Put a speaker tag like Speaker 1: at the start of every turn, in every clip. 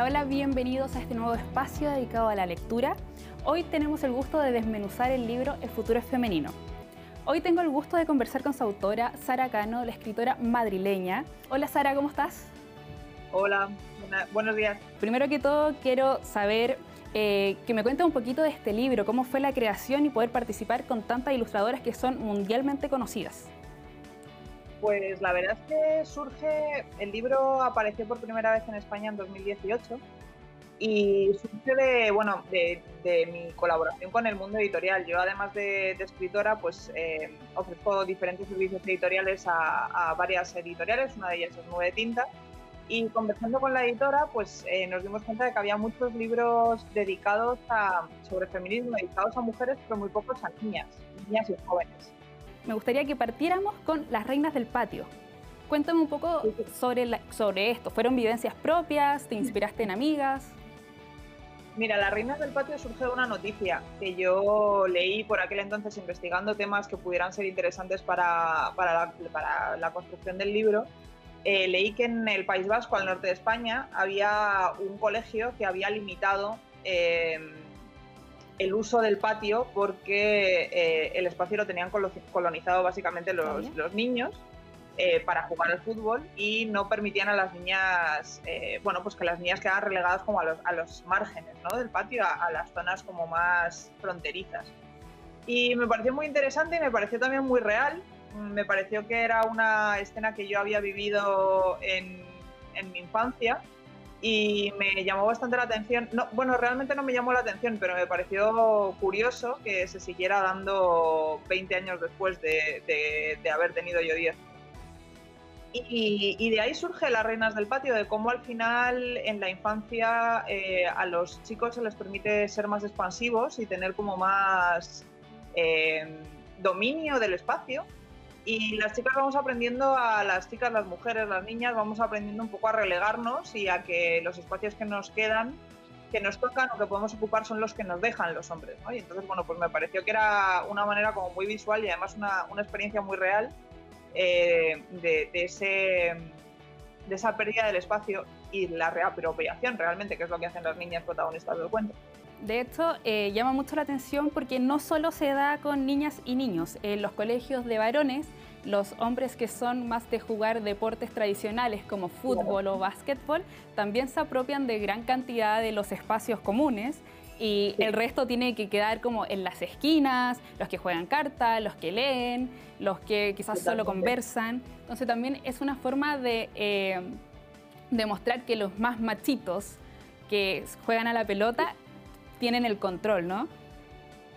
Speaker 1: Hola, hola, bienvenidos a este nuevo espacio dedicado a la lectura. Hoy tenemos el gusto de desmenuzar el libro El futuro es femenino. Hoy tengo el gusto de conversar con su autora, Sara Cano, la escritora madrileña. Hola Sara, ¿cómo estás?
Speaker 2: Hola, buenos días.
Speaker 1: Primero que todo, quiero saber eh, que me cuentes un poquito de este libro, cómo fue la creación y poder participar con tantas ilustradoras que son mundialmente conocidas.
Speaker 2: Pues la verdad es que surge, el libro apareció por primera vez en España en 2018 y surge de, bueno, de, mi colaboración con el mundo editorial. Yo además de, escritora, pues eh, ofrezco diferentes servicios editoriales a, varias editoriales, una de ellas es Nueve Tinta, y conversando con la editora, pues eh, nos dimos cuenta de que había muchos libros dedicados a, sobre feminismo, dedicados a mujeres, pero muy pocos a niñas, niñas y jóvenes
Speaker 1: me gustaría que partiéramos con Las Reinas del Patio. Cuéntame un poco sobre, sobre esto. ¿Fueron vivencias propias? ¿Te inspiraste en amigas?
Speaker 2: Mira, Las Reinas del Patio surge de una noticia que yo leí por aquel entonces investigando temas que pudieran ser interesantes para, para, la, construcción del libro. Eh, leí que en el País Vasco, al norte de España, había un colegio que había limitado eh, el uso del patio porque eh, el espacio lo tenían colonizado básicamente los, niños eh, para jugar al fútbol y no permitían a las niñas, eh, bueno, pues que las niñas quedaran relegadas como a los, a los márgenes ¿no? del patio, a, las zonas como más fronterizas. Y me pareció muy interesante y me pareció también muy real. Me pareció que era una escena que yo había vivido en, en mi infancia y me llamó bastante la atención. No, bueno, realmente no me llamó la atención, pero me pareció curioso que se siguiera dando 20 años después de, de, haber tenido yo 10. Y, de ahí surge las reinas del patio, de cómo al final en la infancia eh, a los chicos se les permite ser más expansivos y tener como más eh, dominio del espacio y las chicas vamos aprendiendo a las chicas, las mujeres, las niñas, vamos aprendiendo un poco a relegarnos y a que los espacios que nos quedan, que nos tocan o que podemos ocupar son los que nos dejan los hombres. ¿no? Y entonces, bueno, pues me pareció que era una manera como muy visual y además una, experiencia muy real eh, de, ese, de esa pérdida del espacio y la reapropiación realmente, que es lo que hacen las niñas protagonistas del cuento.
Speaker 1: De hecho, eh, llama mucho la atención porque no solo se da con niñas y niños. En los colegios de varones, los hombres que son más de jugar deportes tradicionales como fútbol o básquetbol, también se apropian de gran cantidad de los espacios comunes y el resto tiene que quedar como en las esquinas, los que juegan cartas, los que leen, los que quizás solo conversan. Entonces también es una forma de eh, demostrar que los más machitos que juegan a la pelota tienen el control, ¿no?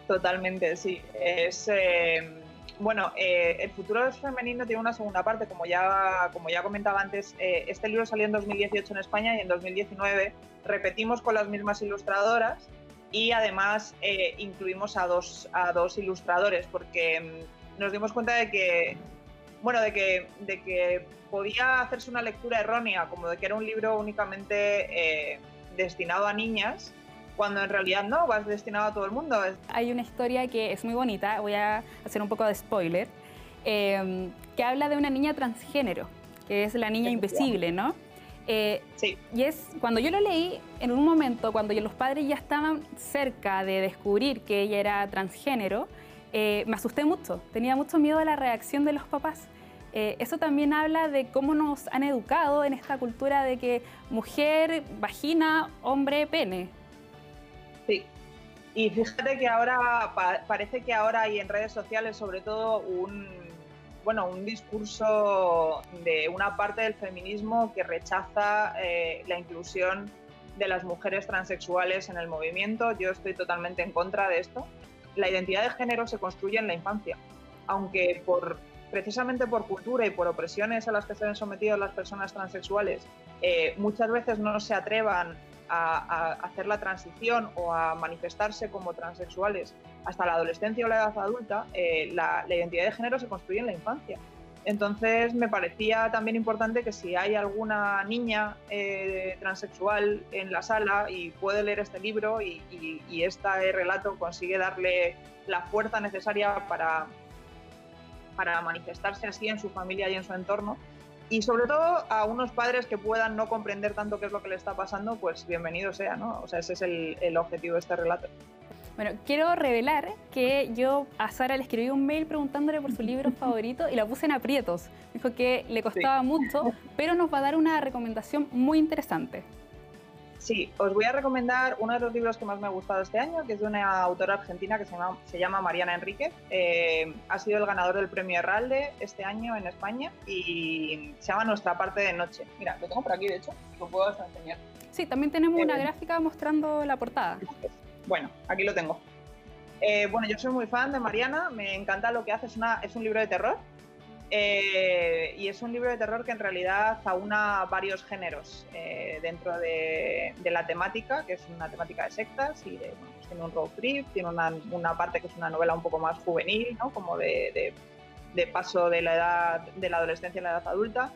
Speaker 2: Totalmente, sí. Es, eh, bueno, eh, el futuro femenino tiene una segunda parte, como ya, como ya comentaba antes, eh, este libro salió en 2018 en España y en 2019 repetimos con las mismas ilustradoras y además incluimos a dos, a dos ilustradores porque mm, nos dimos cuenta de que, bueno, de que, de que podía hacerse una lectura errónea, como de que era un libro únicamente destinado a niñas cuando en realidad no, vas destinado a todo el mundo.
Speaker 1: Hay una historia que es muy bonita, voy a hacer un poco de spoiler, em, que habla de una niña transgénero, que es la niña invisible, ¿no?
Speaker 2: Eh, sí.
Speaker 1: Y es, cuando yo lo leí, en un momento, cuando los padres ya estaban cerca de descubrir que ella era transgénero, eh, me asusté mucho, tenía mucho miedo a la reacción de los papás. Eh, eso también habla de cómo nos han educado en esta cultura de que mujer, vagina, hombre, pene.
Speaker 2: Y fíjate que ahora parece que ahora hay en redes sociales sobre todo un bueno un discurso de una parte del feminismo que rechaza eh, la inclusión de las mujeres transexuales en el movimiento. Yo estoy totalmente en contra de esto. La identidad de género se construye en la infancia, aunque por precisamente por cultura y por opresiones a las que se ven sometidas las personas transexuales, eh, muchas veces no se atrevan a, hacer la transición o a manifestarse como transexuales hasta la adolescencia o la edad adulta, eh, la, identidad de género se construye en la infancia. Entonces me parecía también importante que si hay alguna niña eh, transexual en la sala y puede leer este libro y, este relato consigue darle la fuerza necesaria para, para manifestarse así en su familia y en su entorno, y sobre todo a unos padres que puedan no comprender tanto qué es lo que le está pasando, pues bienvenido sea, ¿no? O sea, ese es el, el objetivo de este relato.
Speaker 1: Bueno, quiero revelar que yo a Sara le escribí un mail preguntándole por su libro favorito y la puse en aprietos. Dijo que le costaba mucho, pero nos va a dar una recomendación muy interesante.
Speaker 2: Sí, os voy a recomendar uno de los libros que más me ha gustado este año, que es de una autora argentina que se llama, se llama Mariana Enríquez. Eh, ha sido el ganador del premio Herralde este año en España y se llama Nuestra parte de noche. Mira, lo tengo por aquí, de hecho, lo puedo enseñar.
Speaker 1: Sí, también tenemos una eh, gráfica mostrando la portada.
Speaker 2: Bueno, aquí lo tengo. Eh, bueno, yo soy muy fan de Mariana, me encanta lo que hace, es, una, es un libro de terror y es un libro de terror que en realidad aúna varios géneros eh, dentro de, la temática, que es una temática de sectas y de, pues tiene un road trip, tiene una, parte que es una novela un poco más juvenil, ¿no? como de, paso de la edad de la adolescencia a la edad adulta.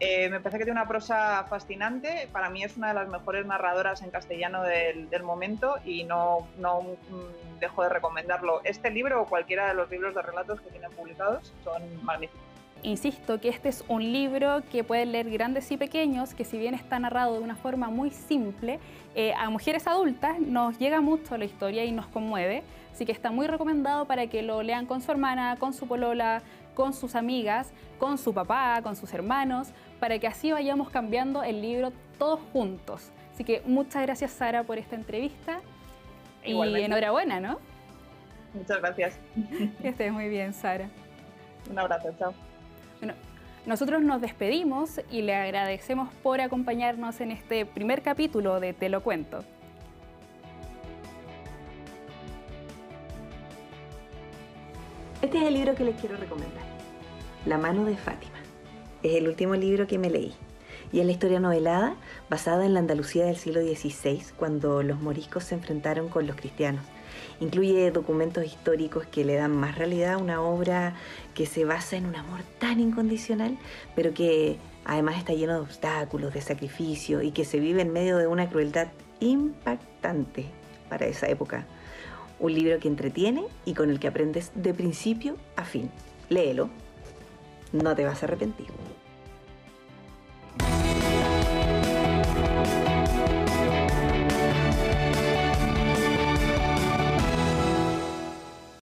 Speaker 2: Eh, me parece que tiene una prosa fascinante. Para mí es una de las mejores narradoras en castellano del, momento y no, no mm, dejo de recomendarlo. Este libro o cualquiera de los libros de relatos que tienen publicados son magníficos.
Speaker 1: Insisto que este es un libro que pueden leer grandes y pequeños, que si bien está narrado de una forma muy simple, eh, a mujeres adultas nos llega mucho la historia y nos conmueve, así que está muy recomendado para que lo lean con su hermana, con su polola, con sus amigas, con su papá, con sus hermanos, para que así vayamos cambiando el libro todos juntos. Así que muchas gracias Sara por esta entrevista y enhorabuena, ¿no?
Speaker 2: Muchas gracias.
Speaker 1: Que estés muy bien, Sara.
Speaker 2: Un abrazo, chao.
Speaker 1: Bueno, nosotros nos despedimos y le agradecemos por acompañarnos en este primer capítulo de Te lo cuento.
Speaker 3: Este es el libro que les quiero recomendar. La mano de Fátima. Es el último libro que me leí. Y es la historia novelada basada en la Andalucía del siglo XVI, cuando los moriscos se enfrentaron con los cristianos Incluye documentos históricos que le dan más realidad a una obra que se basa en un amor tan incondicional, pero que además está lleno de obstáculos, de sacrificio y que se vive en medio de una crueldad impactante para esa época. Un libro que entretiene y con el que aprendes de principio a fin. Léelo, no te vas a arrepentir.